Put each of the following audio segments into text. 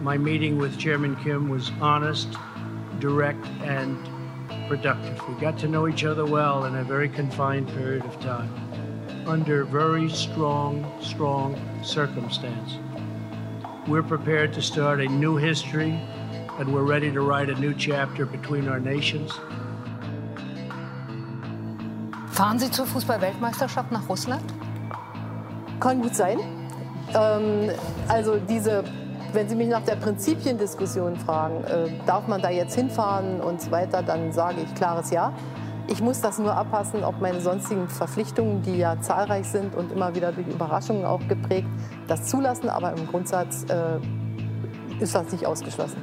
My meeting with Chairman Kim was honest, direct, and productive. We got to know each other well in a very confined period of time, under very strong, strong circumstance. We're prepared to start a new history, and we're ready to write a new chapter between our nations. Fahren Sie zur Fußball-Weltmeisterschaft nach Russland? Kann gut sein. Ähm, also diese, wenn Sie mich nach der Prinzipiendiskussion fragen, äh, darf man da jetzt hinfahren und so weiter, dann sage ich klares Ja. Ich muss das nur abpassen, ob meine sonstigen Verpflichtungen, die ja zahlreich sind und immer wieder durch Überraschungen auch geprägt, das zulassen. Aber im Grundsatz äh, ist das nicht ausgeschlossen.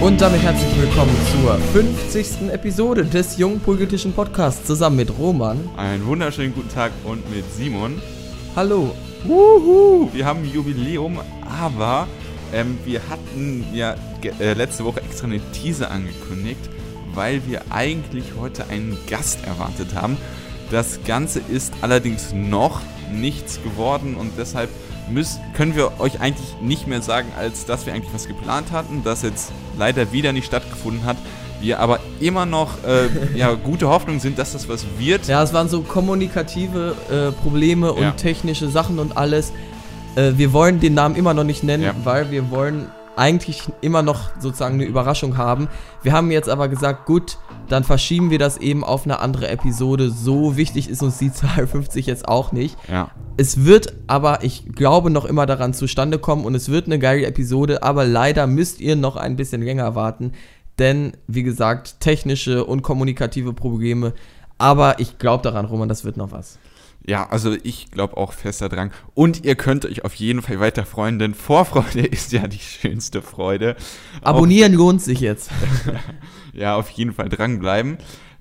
Und damit herzlich willkommen zur 50. Episode des Jungen Politischen Podcasts zusammen mit Roman. Einen wunderschönen guten Tag und mit Simon. Hallo. Wuhu! Wir haben Jubiläum, aber ähm, wir hatten ja äh, letzte Woche extra eine Teaser angekündigt, weil wir eigentlich heute einen Gast erwartet haben. Das Ganze ist allerdings noch nichts geworden und deshalb müssen, können wir euch eigentlich nicht mehr sagen, als dass wir eigentlich was geplant hatten, das jetzt leider wieder nicht stattgefunden hat. Wir aber immer noch äh, ja, gute Hoffnung sind, dass das was wird. Ja, es waren so kommunikative äh, Probleme und ja. technische Sachen und alles. Äh, wir wollen den Namen immer noch nicht nennen, ja. weil wir wollen eigentlich immer noch sozusagen eine Überraschung haben. Wir haben jetzt aber gesagt, gut, dann verschieben wir das eben auf eine andere Episode. So wichtig ist uns die Zahl 50 jetzt auch nicht. Ja. Es wird aber, ich glaube, noch immer daran zustande kommen und es wird eine geile Episode, aber leider müsst ihr noch ein bisschen länger warten, denn wie gesagt, technische und kommunikative Probleme. Aber ich glaube daran, Roman, das wird noch was. Ja, also ich glaube auch fester Drang. Und ihr könnt euch auf jeden Fall weiter freuen, denn Vorfreude ist ja die schönste Freude. Abonnieren auch, lohnt sich jetzt. ja, auf jeden Fall dranbleiben.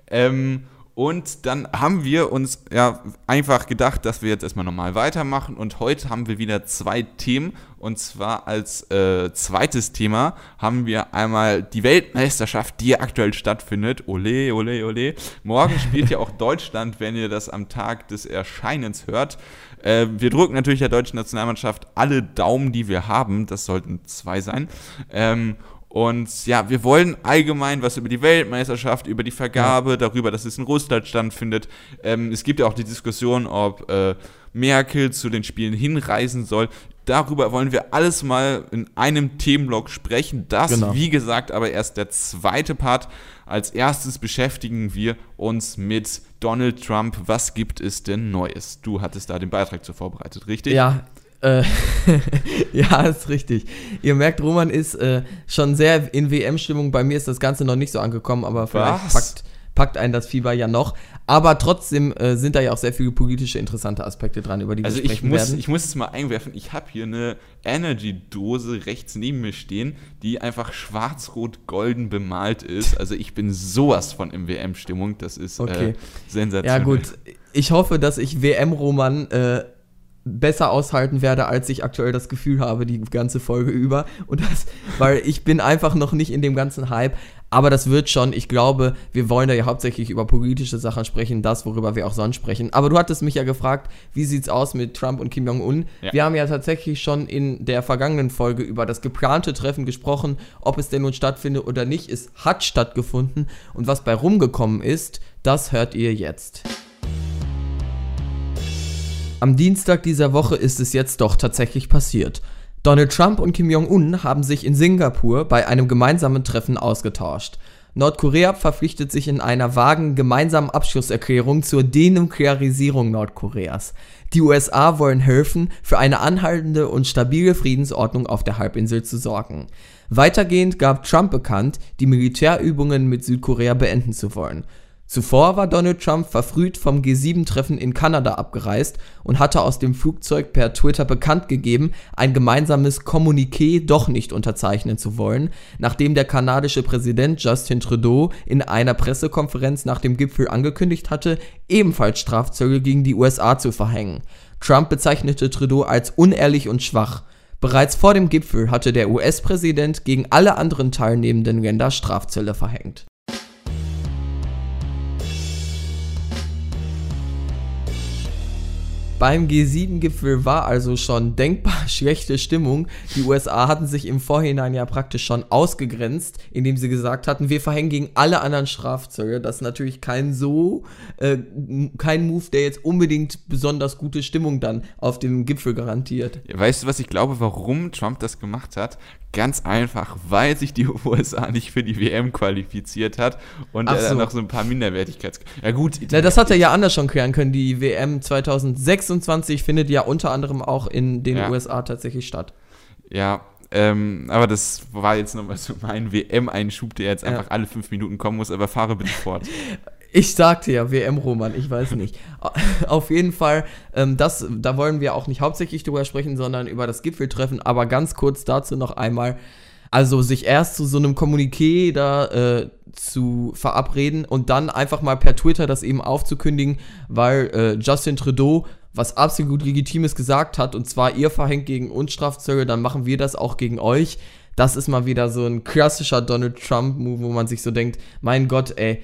Ähm, und dann haben wir uns ja einfach gedacht, dass wir jetzt erstmal normal weitermachen. Und heute haben wir wieder zwei Themen. Und zwar als äh, zweites Thema haben wir einmal die Weltmeisterschaft, die aktuell stattfindet. Ole, ole, ole. Morgen spielt ja auch Deutschland, wenn ihr das am Tag des Erscheinens hört. Äh, wir drücken natürlich der deutschen Nationalmannschaft alle Daumen, die wir haben. Das sollten zwei sein. Ähm, und ja, wir wollen allgemein was über die Weltmeisterschaft, über die Vergabe, ja. darüber, dass es in Russland stattfindet. Ähm, es gibt ja auch die Diskussion, ob äh, Merkel zu den Spielen hinreisen soll. Darüber wollen wir alles mal in einem Themenblock sprechen. Das, genau. wie gesagt, aber erst der zweite Part. Als erstes beschäftigen wir uns mit Donald Trump. Was gibt es denn Neues? Du hattest da den Beitrag zu vorbereitet, richtig? Ja, äh, ja, ist richtig. Ihr merkt, Roman ist äh, schon sehr in WM-Stimmung. Bei mir ist das Ganze noch nicht so angekommen, aber vielleicht packt, packt einen das Fieber ja noch. Aber trotzdem äh, sind da ja auch sehr viele politische interessante Aspekte dran, über die also wir sprechen ich muss, werden. Ich muss es mal einwerfen. Ich habe hier eine Energy-Dose rechts neben mir stehen, die einfach schwarz-rot-golden bemalt ist. Also ich bin sowas von im WM-Stimmung. Das ist äh, okay. sensationell. Ja gut, ich hoffe, dass ich WM-Roman äh, besser aushalten werde, als ich aktuell das Gefühl habe, die ganze Folge über. Und das, weil ich bin einfach noch nicht in dem ganzen Hype. Aber das wird schon, ich glaube, wir wollen da ja hauptsächlich über politische Sachen sprechen, das, worüber wir auch sonst sprechen. Aber du hattest mich ja gefragt, wie sieht's aus mit Trump und Kim Jong-un? Ja. Wir haben ja tatsächlich schon in der vergangenen Folge über das geplante Treffen gesprochen, ob es denn nun stattfindet oder nicht. Es hat stattgefunden. Und was bei rumgekommen ist, das hört ihr jetzt. Am Dienstag dieser Woche ist es jetzt doch tatsächlich passiert. Donald Trump und Kim Jong-un haben sich in Singapur bei einem gemeinsamen Treffen ausgetauscht. Nordkorea verpflichtet sich in einer vagen gemeinsamen Abschlusserklärung zur Denuklearisierung Nordkoreas. Die USA wollen helfen, für eine anhaltende und stabile Friedensordnung auf der Halbinsel zu sorgen. Weitergehend gab Trump bekannt, die Militärübungen mit Südkorea beenden zu wollen. Zuvor war Donald Trump verfrüht vom G7-Treffen in Kanada abgereist und hatte aus dem Flugzeug per Twitter bekannt gegeben, ein gemeinsames Kommuniqué doch nicht unterzeichnen zu wollen, nachdem der kanadische Präsident Justin Trudeau in einer Pressekonferenz nach dem Gipfel angekündigt hatte, ebenfalls Strafzölle gegen die USA zu verhängen. Trump bezeichnete Trudeau als unehrlich und schwach. Bereits vor dem Gipfel hatte der US-Präsident gegen alle anderen teilnehmenden Länder Strafzölle verhängt. Beim G7-Gipfel war also schon denkbar schlechte Stimmung. Die USA hatten sich im Vorhinein ja praktisch schon ausgegrenzt, indem sie gesagt hatten, wir verhängen gegen alle anderen Strafzölle. Das ist natürlich kein so, äh, kein Move, der jetzt unbedingt besonders gute Stimmung dann auf dem Gipfel garantiert. Weißt du, was ich glaube, warum Trump das gemacht hat? Ganz einfach, weil sich die USA nicht für die WM qualifiziert hat und Ach er dann so. noch so ein paar Minderwertigkeits... Ja gut, Na, das hat er ja anders schon klären können. Die WM 2026 findet ja unter anderem auch in den Ja. USA tatsächlich statt. Ja, ähm, aber das war jetzt nochmal so mein WM-Einschub, der jetzt Ja. einfach alle fünf Minuten kommen muss, aber fahre bitte fort. Ich sagte ja WM-Roman, ich weiß nicht. Auf jeden Fall, ähm, das, da wollen wir auch nicht hauptsächlich drüber sprechen, sondern über das Gipfeltreffen. Aber ganz kurz dazu noch einmal. Also sich erst zu so einem Kommuniqué da äh, zu verabreden und dann einfach mal per Twitter das eben aufzukündigen, weil äh, Justin Trudeau was absolut Legitimes gesagt hat, und zwar ihr verhängt gegen uns Strafzölle, dann machen wir das auch gegen euch. Das ist mal wieder so ein klassischer Donald Trump-Move, wo man sich so denkt, mein Gott, ey,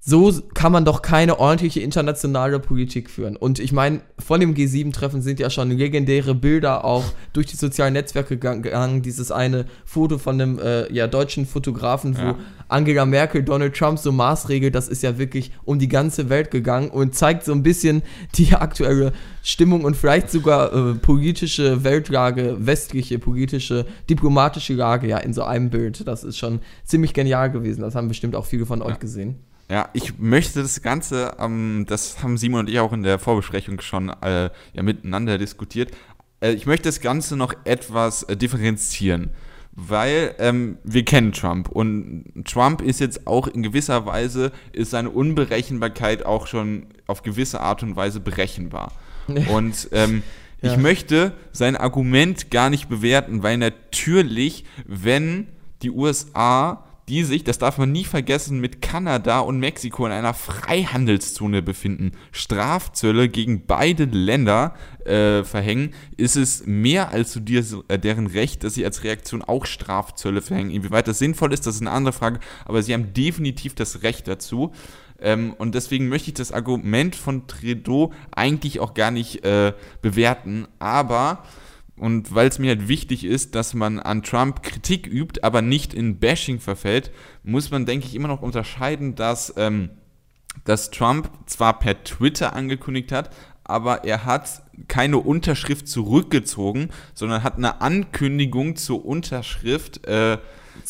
so kann man doch keine ordentliche internationale Politik führen. Und ich meine, von dem G7-Treffen sind ja schon legendäre Bilder auch durch die sozialen Netzwerke gegangen. Dieses eine Foto von einem äh, ja, deutschen Fotografen, wo Ja. Angela Merkel Donald Trump so maßregelt, das ist ja wirklich um die ganze Welt gegangen und zeigt so ein bisschen die aktuelle Stimmung und vielleicht sogar äh, politische Weltlage, westliche politische, diplomatische Lage ja in so einem Bild. Das ist schon ziemlich genial gewesen. Das haben bestimmt auch viele von euch gesehen. Ja, ich möchte das Ganze, ähm, das haben Simon und ich auch in der Vorbesprechung schon äh, ja, miteinander diskutiert. Äh, ich möchte das Ganze noch etwas äh, differenzieren, weil ähm, wir kennen Trump und Trump ist jetzt auch in gewisser Weise, ist seine Unberechenbarkeit auch schon auf gewisse Art und Weise berechenbar. Und ähm, Ja. ich möchte sein Argument gar nicht bewerten, weil natürlich, wenn die USA die sich, das darf man nie vergessen, mit Kanada und Mexiko in einer Freihandelszone befinden, Strafzölle gegen beide Länder äh, verhängen, ist es mehr als zu dir, äh, deren Recht, dass sie als Reaktion auch Strafzölle verhängen. Inwieweit das sinnvoll ist, das ist eine andere Frage, aber sie haben definitiv das Recht dazu. Ähm, und deswegen möchte ich das Argument von Trudeau eigentlich auch gar nicht äh, bewerten, aber und weil es mir halt wichtig ist, dass man an Trump Kritik übt, aber nicht in Bashing verfällt, muss man, denke ich, immer noch unterscheiden, dass, ähm, dass Trump zwar per Twitter angekündigt hat, aber er hat keine Unterschrift zurückgezogen, sondern hat eine Ankündigung zur Unterschrift äh,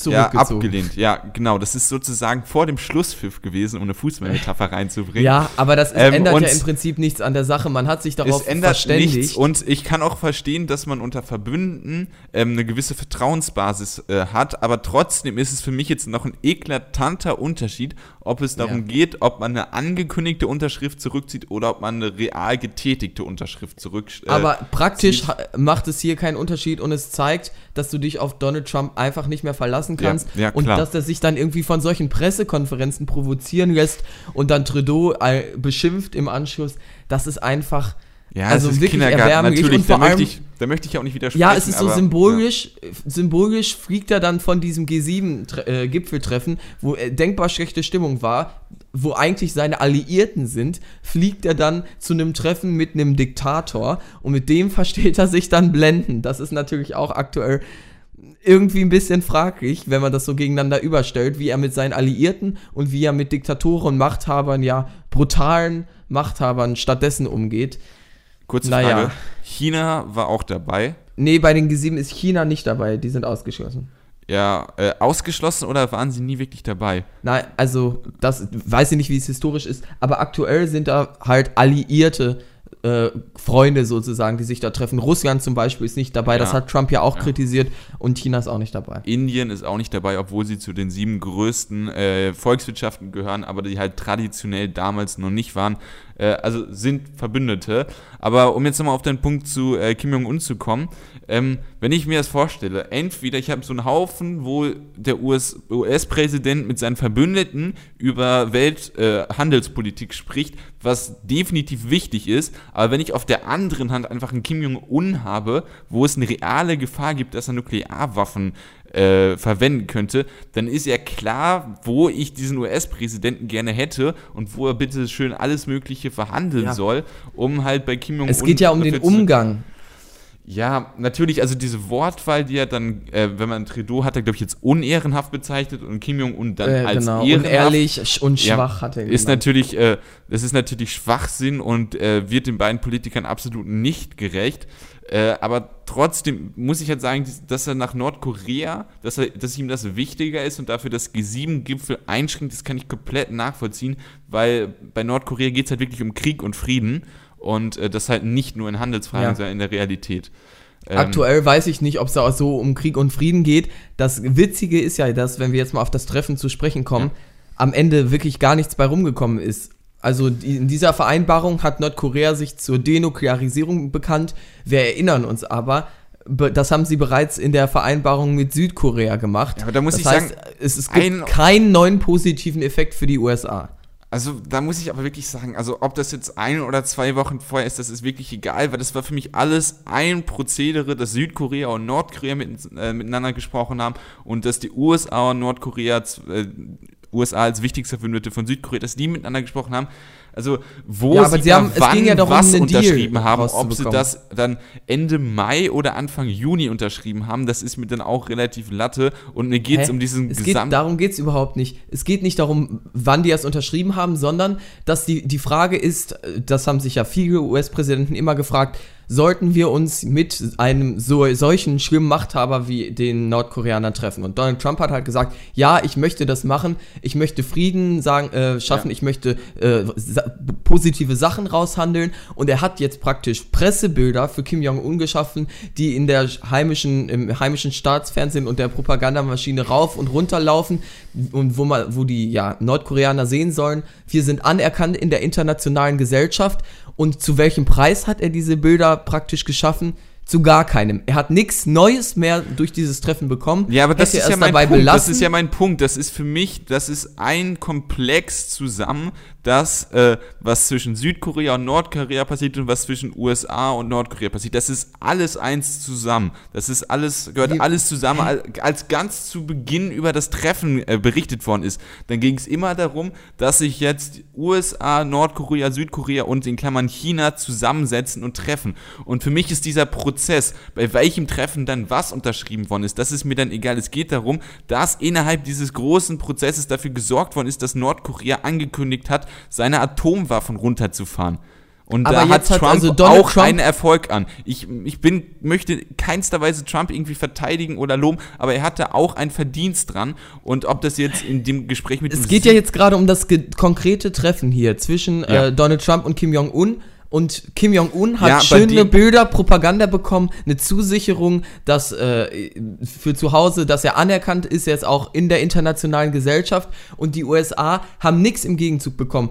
ja, abgelehnt. Ja, genau. Das ist sozusagen vor dem Schlusspfiff gewesen, um eine Fußballmetapher reinzubringen. Ja, aber das ist, Ähm, ändert ja im Prinzip nichts an der Sache. Man hat sich darauf es ändert verständigt. nichts und ich kann auch verstehen, dass man unter Verbündeten ähm, eine gewisse Vertrauensbasis äh, hat, aber trotzdem ist es für mich jetzt noch ein eklatanter Unterschied, ob es darum Ja. geht, ob man eine angekündigte Unterschrift zurückzieht oder ob man eine real getätigte Unterschrift zurück. Äh, Aber praktisch macht es hier keinen Unterschied und es zeigt, dass du dich auf Donald Trump einfach nicht mehr verlassen kannst Ja, ja, und dass er sich dann irgendwie von solchen Pressekonferenzen provozieren lässt und dann Trudeau äh, beschimpft im Anschluss. Das ist einfach ja, also ist wirklich Kindergarten. Natürlich, und vor da möchte, allem ich, da möchte ich auch nicht widersprechen. Ja, es ist so aber- symbolisch, symbolisch fliegt er dann von diesem G7-Gipfeltreffen, wo äh, denkbar schlechte Stimmung war, wo eigentlich seine Alliierten sind, fliegt er dann zu einem Treffen mit einem Diktator und mit dem versteht er sich dann blenden. Das ist natürlich auch aktuell irgendwie ein bisschen fraglich, wenn man das so gegeneinander überstellt, wie er mit seinen Alliierten und wie er mit Diktatoren und Machthabern, ja, brutalen Machthabern stattdessen umgeht. Kurze Naja. Frage. China war auch dabei. Nee, bei den G7 ist China nicht dabei, die sind ausgeschlossen. Ja, äh, ausgeschlossen oder waren sie nie wirklich dabei? Nein, also das weiß ich nicht, wie es historisch ist, aber aktuell sind da halt alliierte äh, Freunde sozusagen, die sich da treffen. Russland zum Beispiel ist nicht dabei, das Ja. hat Trump ja auch Ja. kritisiert und China ist auch nicht dabei. Indien ist auch nicht dabei, obwohl sie zu den sieben größten äh, Volkswirtschaften gehören, aber die halt traditionell damals noch nicht waren. Äh, also sind Verbündete. Aber um jetzt nochmal auf den Punkt zu äh, Kim Jong-un zu kommen, ähm, wenn ich mir das vorstelle, entweder ich habe so einen Haufen, wo der US US-Präsident mit seinen Verbündeten über Welthandelspolitik äh, spricht, was definitiv wichtig ist, aber wenn ich auf der anderen Hand einfach einen Kim Jong-un habe, wo es eine reale Gefahr gibt, dass er Nuklearwaffen äh, verwenden könnte, dann ist ja klar, wo ich diesen US-Präsidenten gerne hätte und wo er bitte schön alles Mögliche verhandeln Ja. soll, um halt bei Kim Jong-un. Es geht ja um den Umgang. Ja, natürlich, also diese Wortwahl, die er dann, äh, wenn man Trudeau hat er, glaube ich, jetzt unehrenhaft bezeichnet und Kim Jong-un dann Äh, als genau. ehrenhaft. Unehrlich und Ja, schwach hat er ist genannt. natürlich, äh, das ist natürlich Schwachsinn und äh, wird den beiden Politikern absolut nicht gerecht. Äh, aber trotzdem muss ich halt sagen, dass er nach Nordkorea, dass, er, dass ihm das wichtiger ist und dafür das G7-Gipfel einschränkt, das kann ich komplett nachvollziehen, weil bei Nordkorea geht es halt wirklich um Krieg und Frieden und äh, das halt nicht nur in Handelsfragen, Ja. sondern in der Realität. Ähm, Aktuell weiß ich nicht, ob es da auch so um Krieg und Frieden geht. Das Witzige ist ja, dass, wenn wir jetzt mal auf das Treffen zu sprechen kommen, am Ende wirklich gar nichts bei rumgekommen ist. Also die, in dieser Vereinbarung hat Nordkorea sich zur Denuklearisierung bekannt. Wir erinnern uns aber, be- das haben sie bereits in der Vereinbarung mit Südkorea gemacht. Ja, aber da muss das ich heißt, sagen, es, es gibt ein- keinen neuen positiven Effekt für die USA. Also da muss ich aber wirklich sagen, also ob das jetzt ein oder zwei Wochen vorher ist, das ist wirklich egal, weil das war für mich alles ein Prozedere, dass Südkorea und Nordkorea mit, äh, miteinander gesprochen haben und dass die USA und Nordkorea, äh, USA als wichtigster Verbündete von Südkorea, dass die miteinander gesprochen haben. Also wo Ja, aber sie, haben- es wann ging ja darum, was Deal unterschrieben haben, ob sie das dann Ende Mai oder Anfang Juni unterschrieben haben, das ist mir dann auch relativ latte und mir geht es Hä? um diesen es geht, gesamten... Darum geht es überhaupt nicht. Es geht nicht darum, wann die es unterschrieben haben, sondern dass die, die Frage ist, äh, das haben sich ja viele US-Präsidenten immer gefragt, sollten wir uns mit einem so, solchen schlimmen Machthaber wie den Nordkoreanern treffen? Und Donald Trump hat halt gesagt, ja, ich möchte das machen, ich möchte Frieden sagen, äh, schaffen, Ja. ich möchte äh, sa positive Sachen raushandeln und er hat jetzt praktisch Pressebilder für Kim Jong-un geschaffen, die in der heimischen, im heimischen Staatsfernsehen und der Propagandamaschine rauf und runter laufen und wo man, wo die ja, Nordkoreaner sehen sollen, wir sind anerkannt in der internationalen Gesellschaft und zu welchem Preis hat er diese Bilder praktisch geschaffen? Zu gar keinem. Er hat nichts Neues mehr durch dieses Treffen bekommen. Ja, aber das Hätte ist ja mein Punkt. Das belassen. ist ja mein Punkt. Das ist für mich, das ist ein Komplex zusammen, das, äh, was zwischen Südkorea und Nordkorea passiert und was zwischen USA und Nordkorea passiert. Das ist alles eins zusammen. Das ist alles, gehört Wie- alles zusammen. Al- Als ganz zu Beginn über das Treffen äh, berichtet worden ist, dann ging es immer darum, dass sich jetzt USA, Nordkorea, Südkorea und in Klammern China zusammensetzen und treffen. Und für mich ist dieser Prozess, bei welchem Treffen dann was unterschrieben worden ist, das ist mir dann egal. Es geht darum, dass innerhalb dieses großen Prozesses dafür gesorgt worden ist, dass Nordkorea angekündigt hat, seine Atomwaffen runterzufahren. Und Aber da hat Trump also auch Trump- einen Erfolg an. Ich, ich bin, möchte keinster Weise Trump irgendwie verteidigen oder loben, aber er hatte auch einen Verdienst dran. Und ob das jetzt in dem Gespräch mit Es geht ja jetzt gerade um das konkrete Treffen hier zwischen Ja. äh, Donald Trump und Kim Jong-un. Und Kim Jong-un hat Ja, schöne Bilder, Propaganda bekommen, eine Zusicherung, dass äh, für zu Hause, dass er anerkannt ist jetzt auch in der internationalen Gesellschaft. Und die USA haben nichts im Gegenzug bekommen.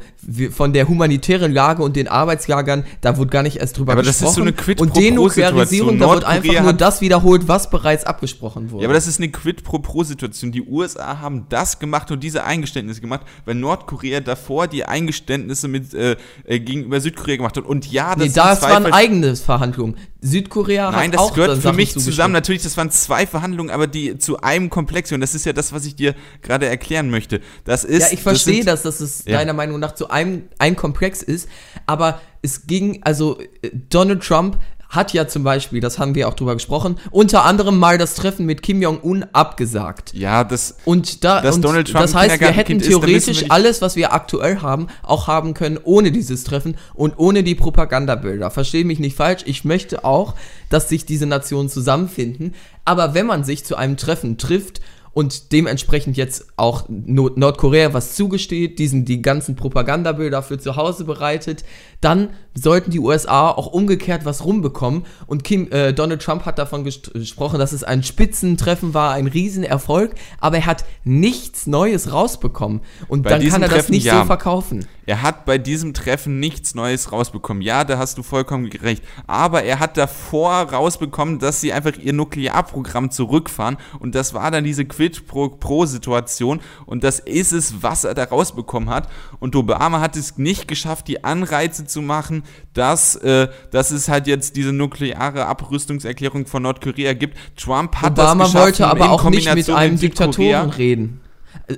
Von der humanitären Lage und den Arbeitslagern, da wurde gar nicht erst drüber Aber das gesprochen. ist so eine Quid und pro quo Denuklearisierung, da wird einfach nur das wiederholt, was bereits abgesprochen wurde. Ja, aber das ist eine Quid pro pro Situation. Die USA haben das gemacht und diese Eingeständnisse gemacht, weil Nordkorea davor die Eingeständnisse mit äh, äh, gegenüber Südkorea gemacht hat. Und ja, das nee, das waren eigene Verhandlungen. Südkorea Nein, hat das auch gehört für mich zusammen. Natürlich, das waren zwei Verhandlungen, aber die zu einem Komplex. Und das ist ja das, was ich dir gerade erklären möchte. Das ist. Ja, ich verstehe das, dass es Ja. deiner Meinung nach zu einem ein Komplex ist, aber es ging, also äh, Donald Trump hat ja zum Beispiel, das haben wir auch drüber gesprochen, unter anderem mal das Treffen mit Kim Jong-un abgesagt. Ja, das. Und da, Dass und Donald Trump das heißt, wir hätten wir theoretisch nicht- alles, was wir aktuell haben, auch haben können ohne dieses Treffen und ohne die Propagandabilder. Verstehe mich nicht falsch. Ich möchte auch, dass sich diese Nationen zusammenfinden. Aber wenn man sich zu einem Treffen trifft und dementsprechend jetzt auch No- Nordkorea was zugesteht, diesen die ganzen Propagandabilder für zu Hause bereitet, dann sollten die USA auch umgekehrt was rumbekommen. Und Kim, äh, Donald Trump hat davon gest- gesprochen, dass es ein Spitzentreffen war, ein Riesenerfolg, aber er hat nichts Neues rausbekommen. Und Bei dann kann er das Treffen nicht ja. so verkaufen. Er hat bei diesem Treffen nichts Neues rausbekommen. Ja, da hast du vollkommen recht. Aber er hat davor rausbekommen, dass sie einfach ihr Nuklearprogramm zurückfahren. Und das war dann diese Quid-Pro-Situation. Und das ist es, was er da rausbekommen hat. Und Obama hat es nicht geschafft, die Anreize zu machen, dass, äh, dass es halt jetzt diese nukleare Abrüstungserklärung von Nordkorea gibt. Trump hat Obama das geschaffen wollte aber auch nicht mit einem mit. Diktatoren reden.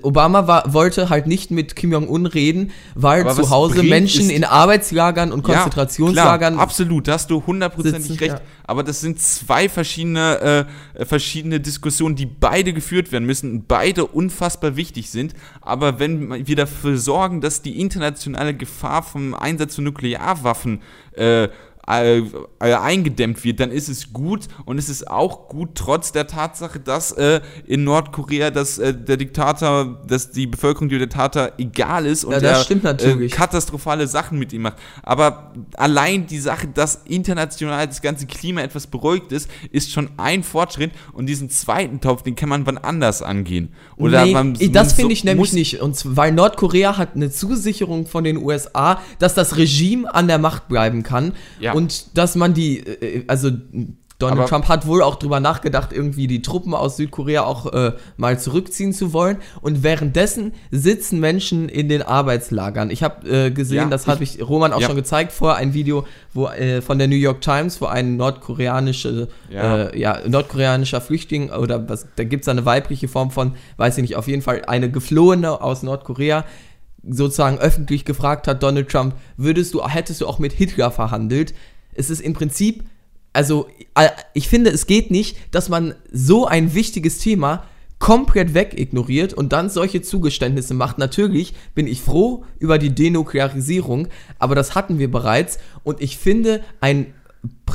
Obama war, wollte halt nicht mit Kim Jong-un reden, weil Aber zu Hause Menschen in Arbeitslagern und Konzentrationslagern. Ja, absolut, da hast du hundertprozentig recht. ja. Aber das sind zwei verschiedene, äh, verschiedene Diskussionen, die beide geführt werden müssen und beide unfassbar wichtig sind. Aber wenn wir dafür sorgen, dass die internationale Gefahr vom Einsatz von Nuklearwaffen äh, äh, äh, eingedämmt wird, dann ist es gut und es ist auch gut trotz der Tatsache, dass äh, in Nordkorea dass, äh, der Diktator, dass die Bevölkerung dem Diktator egal ist und Ja, er. Äh, katastrophale Sachen mit ihm macht. Aber allein die Sache, dass international das ganze Klima etwas beruhigt ist, ist schon ein Fortschritt und diesen zweiten Topf, den kann man wann anders angehen. Oder nee, man, das so- finde ich nämlich nicht. Und weil Nordkorea hat eine Zusicherung von den USA, dass das Regime an der Macht bleiben kann Ja. Und dass man die, äh, also Donald Aber- Trump hat wohl auch drüber nachgedacht, irgendwie die Truppen aus Südkorea auch äh, mal zurückziehen zu wollen. Und währenddessen sitzen Menschen in den Arbeitslagern. Ich habe äh, gesehen, Ja, das habe ich Roman auch ja. schon gezeigt vorher, ein Video wo, äh, von der New York Times, wo ein nordkoreanische, Ja. äh, ja, nordkoreanischer Flüchtling oder was, da gibt es eine weibliche Form von, weiß ich nicht, auf jeden Fall eine Geflohene aus Nordkorea sozusagen öffentlich gefragt hat, Donald Trump, würdest du, hättest du auch mit Hitler verhandelt? Es ist im Prinzip, also äh, ich finde, es geht nicht, dass man so ein wichtiges Thema komplett wegignoriert und dann solche Zugeständnisse macht. Natürlich bin ich froh über die Denuklearisierung, aber das hatten wir bereits und ich finde, ein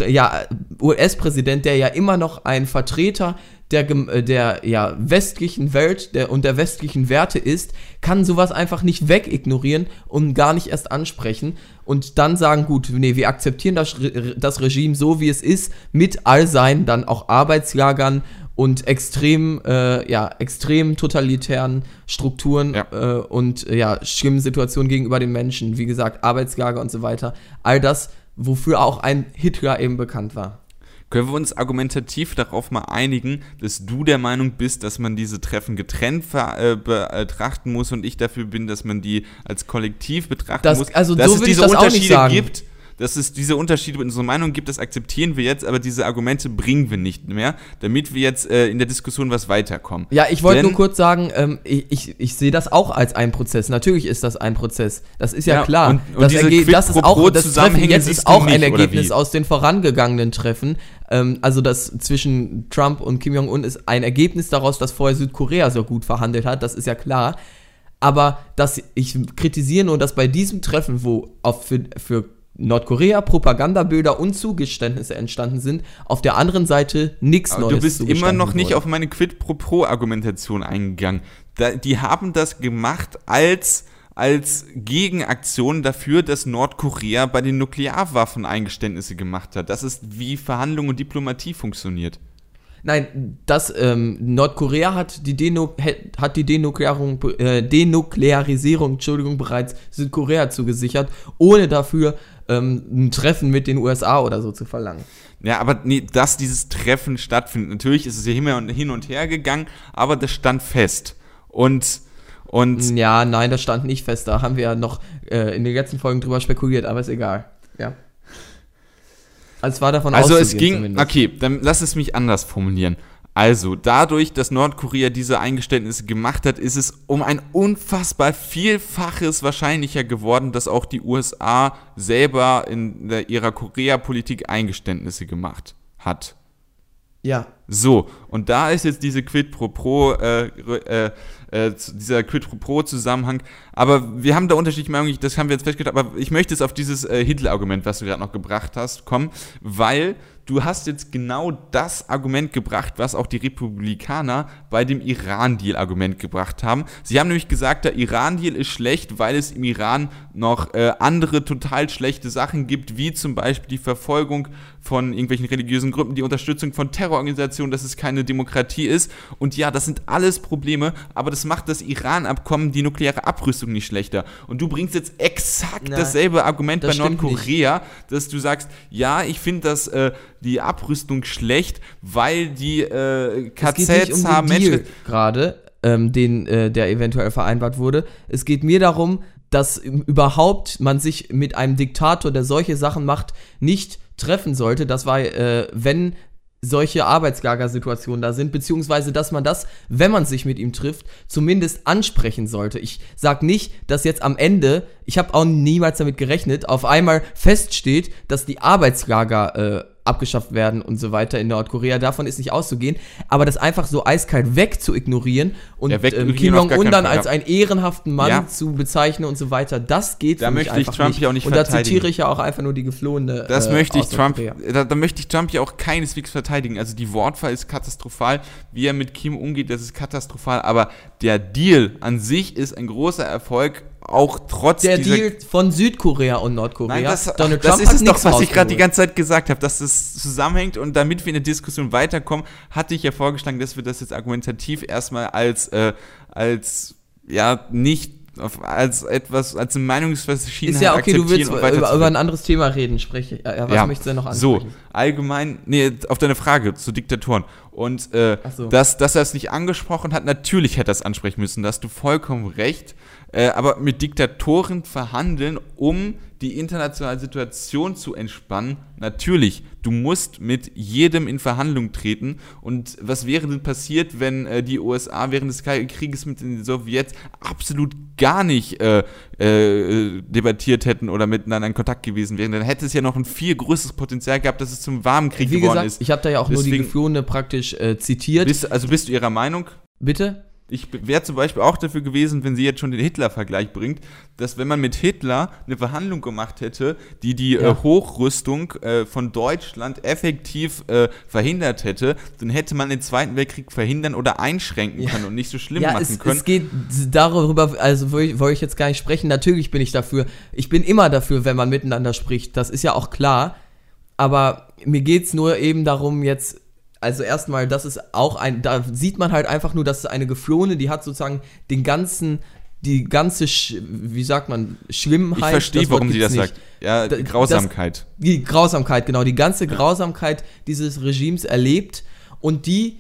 ja, US-Präsident, der ja immer noch ein Vertreter der, äh, der ja, westlichen Welt der, und der westlichen Werte ist, kann sowas einfach nicht wegignorieren und gar nicht erst ansprechen und dann sagen, gut, nee, wir akzeptieren das, das Regime so, wie es ist, mit all seinen dann auch Arbeitslagern und extrem, äh, ja, extrem totalitären Strukturen Ja. äh, und äh, ja, schlimmen Situationen gegenüber den Menschen, wie gesagt, Arbeitslager und so weiter. All das, wofür auch ein Hitler eben bekannt war. Können wir uns argumentativ darauf mal einigen, dass du der Meinung bist, dass man diese Treffen getrennt äh, betrachten muss und ich dafür bin, dass man die als Kollektiv betrachten Das- muss? also dass so es diese Unterschiede gibt, dass es diese Unterschiede in unserer Meinung gibt, das akzeptieren wir jetzt, aber diese Argumente bringen wir nicht mehr, damit wir jetzt äh, in der Diskussion was weiterkommen. Ja, ich wollte nur kurz sagen, ähm, ich, ich, ich sehe das auch als ein Prozess. Natürlich ist das ein Prozess. Das ist ja, Ja, klar. und- und das, Erge- das ist auch das Treffen jetzt ist auch ein nicht, oder Ergebnis aus den vorangegangenen Treffen. Ähm, also das zwischen Trump und Kim Jong-un ist ein Ergebnis daraus, dass vorher Südkorea so gut verhandelt hat. Das ist ja klar. Aber dass ich kritisiere nur, dass bei diesem Treffen, wo auf für, für Nordkorea Propagandabilder und Zugeständnisse entstanden sind, auf der anderen Seite nichts Neues du bist immer noch nicht wurde. auf meine Quid-pro-pro-Argumentation eingegangen. Da, die haben das gemacht als, als Gegenaktion dafür, dass Nordkorea bei den Nuklearwaffen Eingeständnisse gemacht hat. Das ist, wie Verhandlung und Diplomatie funktioniert. Nein, das ähm, Nordkorea hat die, Denu hat die Denuklearung, äh, Denuklearisierung Entschuldigung, bereits Südkorea zugesichert, ohne dafür ähm, ein Treffen mit den USA oder so zu verlangen. Ja, aber nee, dass dieses Treffen stattfindet. Natürlich ist es ja hin und her gegangen, aber das stand fest. Und, und Ja, nein, das stand nicht fest. Da haben wir ja noch äh, in den letzten Folgen drüber spekuliert, aber ist egal. Ja. Also es war davon Also es ging, zumindest. okay, dann lass es mich anders formulieren. Also dadurch, dass Nordkorea diese Eingeständnisse gemacht hat, ist es um ein unfassbar Vielfaches wahrscheinlicher geworden, dass auch die USA selber in der, ihrer Korea-Politik Eingeständnisse gemacht hat. Ja. So, und da ist jetzt diese Quid pro Pro, äh, äh, äh, dieser Quid pro Zusammenhang. Aber wir haben da unterschiedliche Meinungen, das haben wir jetzt festgestellt, aber ich möchte jetzt auf dieses äh, Hitler-Argument, was du gerade noch gebracht hast, kommen, weil du hast jetzt genau das Argument gebracht, was auch die Republikaner bei dem Iran-Deal-Argument gebracht haben. Sie haben nämlich gesagt, der Iran-Deal ist schlecht, weil es im Iran noch äh, andere total schlechte Sachen gibt, wie zum Beispiel die Verfolgung von irgendwelchen religiösen Gruppen, die Unterstützung von Terrororganisationen, dass es keine Demokratie ist. Und ja, das sind alles Probleme, aber das macht das Iran-Abkommen, die nukleare Abrüstung nicht schlechter. Und du bringst jetzt exakt Nein, dasselbe Argument das bei Nordkorea, dass du sagst, ja, ich finde das äh, die Abrüstung schlecht, weil die äh, KZs um haben Menschen. gerade, ähm, den, äh, der eventuell vereinbart wurde. Es geht mir darum, dass überhaupt man sich mit einem Diktator, der solche Sachen macht, nicht treffen sollte. Das war, äh, wenn solche Arbeitslagersituationen da sind, beziehungsweise dass man das, wenn man sich mit ihm trifft, zumindest ansprechen sollte. Ich sag nicht, dass jetzt am Ende, ich habe auch niemals damit gerechnet, auf einmal feststeht, dass die Arbeitslager äh, abgeschafft werden und so weiter in Nordkorea. Davon ist nicht auszugehen. Aber das einfach so eiskalt weg zu ignorieren und Ja, ähm, Kim Jong-un dann als einen ehrenhaften Mann Ja. zu bezeichnen und so weiter, das geht Da für mich möchte ich einfach Trump nicht. ja auch nicht Und da zitiere ich ja auch einfach nur die geflohene Das äh, möchte ich Trump, da, da möchte ich Trump ja auch keineswegs verteidigen. Also die Wortwahl ist katastrophal, wie er mit Kim umgeht, das ist katastrophal. Aber der Deal an sich ist ein großer Erfolg, auch trotz Der Deal von Südkorea und Nordkorea. Nein, das, Donald das Trump ist hat es doch, was ich gerade die ganze Zeit gesagt habe, dass das zusammenhängt und damit wir in der Diskussion weiterkommen, hatte ich ja vorgeschlagen, dass wir das jetzt argumentativ erstmal als, äh, als ja, nicht als etwas, als eine Meinungsverschiedenheit Ist ja okay, du willst über, über ein anderes Thema reden, spreche. Ja, ja, was möchtest du denn noch So, ansprechen? allgemein, nee, auf deine Frage zu Diktatoren. Und äh, so. dass, dass er es nicht angesprochen hat, natürlich hätte er es ansprechen müssen, da hast du vollkommen recht. Äh, aber mit Diktatoren verhandeln, um die internationale Situation zu entspannen, natürlich, du musst mit jedem in Verhandlung treten. Und was wäre denn passiert, wenn äh, die USA während des Krieges mit den Sowjets absolut gar nicht äh, äh, debattiert hätten oder miteinander in Kontakt gewesen wären? Dann hätte es ja noch ein viel größeres Potenzial gehabt, dass es zum warmen Krieg Wie geworden gesagt, ist. ich habe da ja auch nur die Deswegen- geflohene praktisch äh, zitiert. Bist, also bist du ihrer Meinung? Bitte? Ich wäre zum Beispiel auch dafür gewesen, wenn sie jetzt schon den Hitler-Vergleich bringt, dass wenn man mit Hitler eine Verhandlung gemacht hätte, die die Ja. äh, Hochrüstung äh, von Deutschland effektiv äh, verhindert hätte, dann hätte man den Zweiten Weltkrieg verhindern oder einschränken Ja. können und nicht so schlimm Ja, machen es, können. es geht darüber, also wollte ich, wollte ich jetzt gar nicht sprechen. Natürlich bin ich dafür. Ich bin immer dafür, wenn man miteinander spricht. Das ist ja auch klar. Aber mir geht es nur eben darum, jetzt, also erstmal, das ist auch ein, da sieht man halt einfach nur, dass es eine geflohene, die hat sozusagen den ganzen, die ganze, Sch, wie sagt man, Schlimmheit. ich verstehe, das warum sie das nicht. sagt. Ja, die das- Grausamkeit. Die Grausamkeit, genau, die ganze Grausamkeit dieses Regimes erlebt und die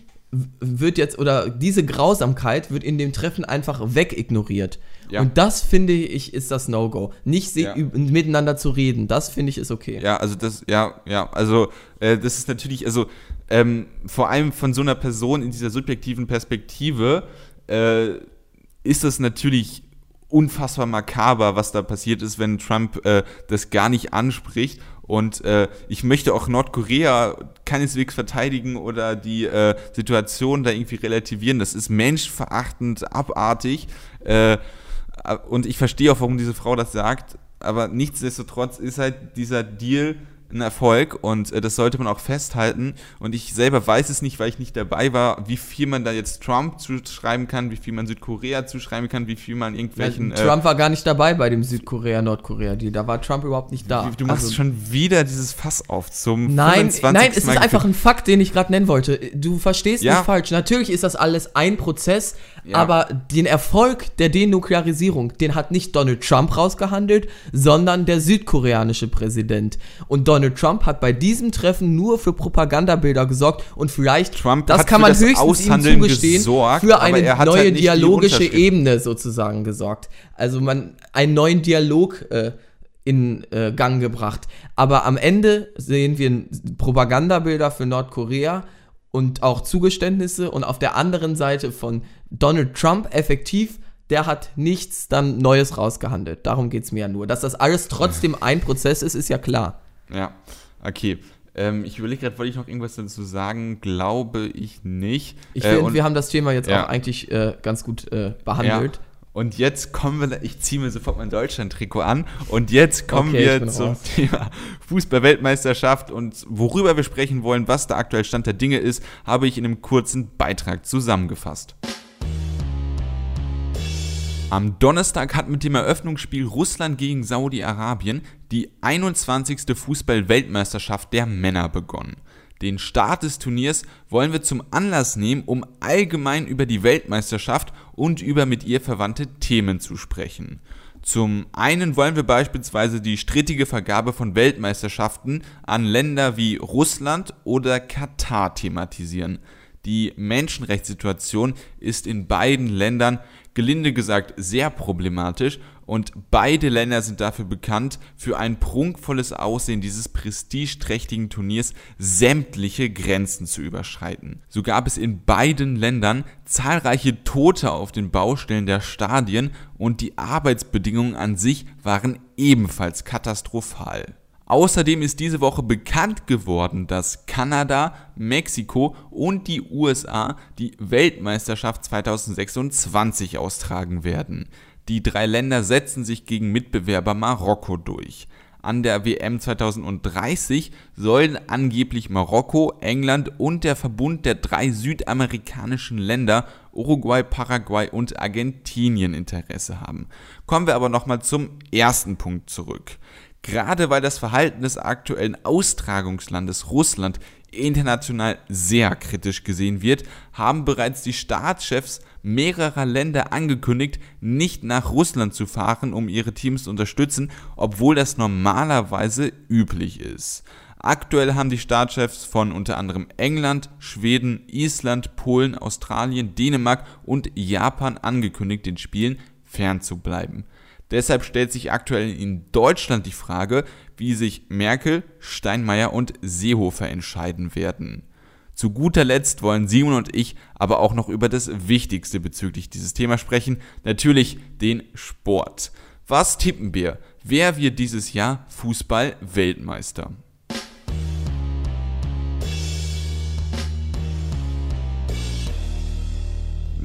wird jetzt, oder diese Grausamkeit wird in dem Treffen einfach wegignoriert. Ja. Und das finde ich ist das No-Go. Nicht Ja. miteinander zu reden, das finde ich ist okay. Ja, also das, ja, ja, also äh, das ist natürlich, also ähm, vor allem von so einer Person in dieser subjektiven Perspektive äh, ist das natürlich unfassbar makaber, was da passiert ist, wenn Trump äh, das gar nicht anspricht. Und äh, ich möchte auch Nordkorea keineswegs verteidigen oder die äh, Situation da irgendwie relativieren. Das ist menschverachtend, abartig. Äh, und ich verstehe auch, warum diese Frau das sagt. Aber nichtsdestotrotz ist halt dieser Deal ein Erfolg und äh, das sollte man auch festhalten. Und ich selber weiß es nicht, weil ich nicht dabei war, wie viel man da jetzt Trump zuschreiben kann, wie viel man Südkorea zuschreiben kann, wie viel man irgendwelchen. äh, Trump war gar nicht dabei bei dem Südkorea-Nordkorea-Deal. Da war Trump überhaupt nicht da. Du machst Also- schon wieder dieses Fass auf zum Nein, 25. nein, es ist Mal einfach ein Fakt, den ich gerade nennen wollte. Du verstehst Ja. mich falsch. Natürlich ist das alles ein Prozess, Ja. aber den Erfolg der Denuklearisierung, den hat nicht Donald Trump rausgehandelt, sondern der südkoreanische Präsident. Und Donald Trump hat bei diesem Treffen nur für Propagandabilder gesorgt und vielleicht, Trump das kann man das höchstens ihm Aushandeln zugestehen, gesorgt, für eine hat neue halt dialogische. Ebene sozusagen gesorgt. Also man einen neuen Dialog äh, in äh, Gang gebracht. Aber am Ende sehen wir Propagandabilder für Nordkorea und auch Zugeständnisse und auf der anderen Seite von Donald Trump effektiv, der hat nichts dann Neues rausgehandelt. Darum geht es mir ja nur. Dass das alles trotzdem ein Prozess ist, ist ja klar. Ja, okay. Ähm, ich überlege gerade, wollte ich noch irgendwas dazu sagen? Glaube ich nicht. Ich Äh, finde, wir haben das Thema jetzt ja. auch eigentlich äh, ganz gut äh, Ja. behandelt. Und jetzt kommen wir, ich ziehe mir sofort mein Deutschland-Trikot an und jetzt kommen Okay, wir zum raus. Thema Fußball-Weltmeisterschaft und worüber wir sprechen wollen, was der aktuelle Stand der Dinge ist, habe ich in einem kurzen Beitrag zusammengefasst. Am Donnerstag hat mit dem Eröffnungsspiel Russland gegen Saudi-Arabien die 21. Fußball-Weltmeisterschaft der Männer begonnen. Den Start des Turniers wollen wir zum Anlass nehmen, um allgemein über die Weltmeisterschaft und über mit ihr verwandte Themen zu sprechen. Zum einen wollen wir beispielsweise die strittige Vergabe von Weltmeisterschaften an Länder wie Russland oder Katar thematisieren. Die Menschenrechtssituation ist in beiden Ländern gelinde gesagt sehr problematisch und beide Länder sind dafür bekannt, für ein prunkvolles Aussehen dieses prestigeträchtigen Turniers sämtliche Grenzen zu überschreiten. So gab es in beiden Ländern zahlreiche Tote auf den Baustellen der Stadien und die Arbeitsbedingungen an sich waren ebenfalls katastrophal. Außerdem ist diese Woche bekannt geworden, dass Kanada, Mexiko und die USA die Weltmeisterschaft 2026 austragen werden. Die drei Länder setzen sich gegen Mitbewerber Marokko durch. An der WM 2030 sollen angeblich Marokko, England und der Verbund der drei südamerikanischen Länder Uruguay, Paraguay und Argentinien Interesse haben. Kommen wir aber nochmal zum ersten Punkt zurück. Gerade weil das Verhalten des aktuellen Austragungslandes Russland international sehr kritisch gesehen wird, haben bereits die Staatschefs mehrerer Länder angekündigt, nicht nach Russland zu fahren, um ihre Teams zu unterstützen, obwohl das normalerweise üblich ist. Aktuell haben die Staatschefs von unter anderem England, Schweden, Island, Polen, Australien, Dänemark und Japan angekündigt, den Spielen fernzubleiben. Deshalb stellt sich aktuell in Deutschland die Frage, wie sich Merkel, Steinmeier und Seehofer entscheiden werden. Zu guter Letzt wollen Simon und ich aber auch noch über das Wichtigste bezüglich dieses Thema sprechen, natürlich den Sport. Was tippen wir? Wer wird dieses Jahr Fußball-Weltmeister?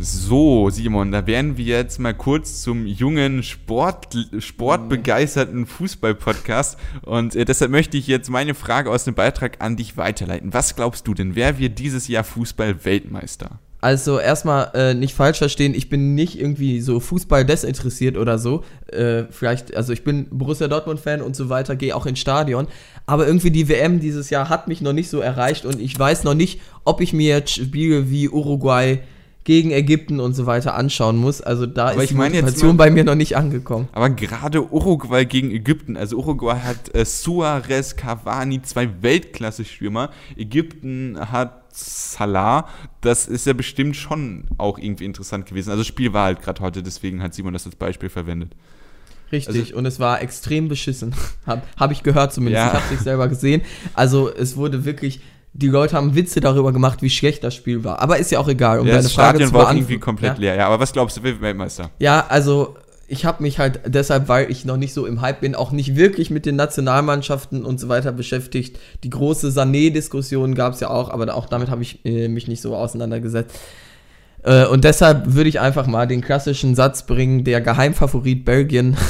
So, Simon, da werden wir jetzt mal kurz zum jungen Sport, sportbegeisterten Fußball-Podcast. Und äh, deshalb möchte ich jetzt meine Frage aus dem Beitrag an dich weiterleiten. Was glaubst du denn, wer wird dieses Jahr Fußball-Weltmeister? Also erstmal äh, nicht falsch verstehen, ich bin nicht irgendwie so Fußball desinteressiert oder so. Äh, vielleicht, also ich bin Borussia Dortmund-Fan und so weiter, gehe auch ins Stadion. Aber irgendwie die WM dieses Jahr hat mich noch nicht so erreicht und ich weiß noch nicht, ob ich mir jetzt Spiele wie Uruguay gegen Ägypten und so weiter anschauen muss. Also da Aber ist die Motivation mal- bei mir noch nicht angekommen. Aber gerade Uruguay gegen Ägypten, also Uruguay hat äh, Suarez, Cavani, zwei Weltklasse-Stürmer. Ägypten hat Salah. Das ist ja bestimmt schon auch irgendwie interessant gewesen. Also das Spiel war halt gerade heute, deswegen hat Simon das als Beispiel verwendet. Richtig, Also- und es war extrem beschissen. Habe hab ich gehört zumindest. Ja. Ich habe es nicht selber gesehen. Also es wurde wirklich, die Leute haben Witze darüber gemacht, wie schlecht das Spiel war. Aber ist ja auch egal. Um Ja, deine das Frage Stadion zu war irgendwie komplett ja? leer. Ja, aber was glaubst du, wird Weltmeister? Ja, also ich habe mich halt deshalb, weil ich noch nicht so im Hype bin, auch nicht wirklich mit den Nationalmannschaften und so weiter beschäftigt. Die große Sané-Diskussion gab es ja auch, aber auch damit habe ich äh, mich nicht so auseinandergesetzt. Äh, und deshalb würde ich einfach mal den klassischen Satz bringen, der Geheimfavorit Belgien.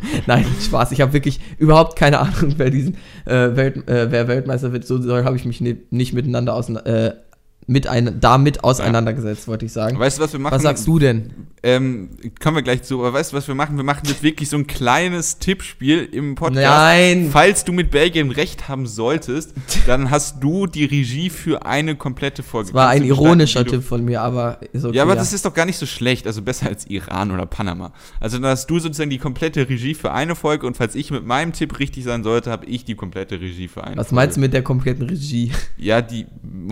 Nein, Spaß. Ich habe wirklich überhaupt keine Ahnung, wer diesen äh, Welt, äh, wer Weltmeister wird. So habe ich mich ni- nicht miteinander auseinander, äh, mit ein, damit auseinandergesetzt, wollte ich sagen. Weißt du, was wir machen? Was sagst du denn? Ähm, kommen wir gleich zu, aber weißt du, was wir machen? Wir machen jetzt wirklich so ein kleines Tippspiel im Podcast. Nein. Falls du mit Belgien recht haben solltest, dann hast du die Regie für eine komplette Folge. Das war ein ironischer Tipp von mir, aber ist okay. Ja, aber das ist doch gar nicht so schlecht, also besser als Iran oder Panama. Also dann hast du sozusagen die komplette Regie für eine Folge und falls ich mit meinem Tipp richtig sein sollte, habe ich die komplette Regie für eine Was Folge. meinst du mit der kompletten Regie? Ja, die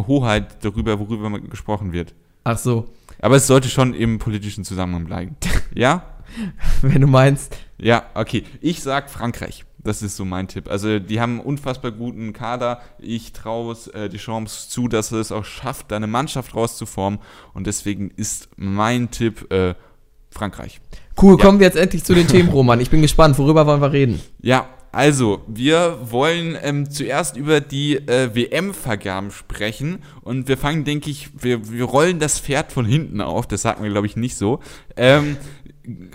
Hoheit darüber, worüber man gesprochen wird. Ach so, Aber es sollte schon im politischen Zusammenhang bleiben. Ja? wenn du meinst. Ja, okay. Ich sag Frankreich. Das ist so mein Tipp. Also die haben einen unfassbar guten Kader. Ich traue es äh, die Chance zu, dass er es auch schafft, da eine Mannschaft rauszuformen. Und deswegen ist mein Tipp äh, Frankreich. Cool, Ja. kommen wir jetzt endlich zu den Themen, Roman. Ich bin gespannt, worüber wollen wir reden? Ja, also wir wollen ähm, zuerst über die äh, WM-Vergaben sprechen. Und wir fangen, denke ich, wir, wir rollen das Pferd von hinten auf. Das sagt man, glaube ich, nicht so. Ähm,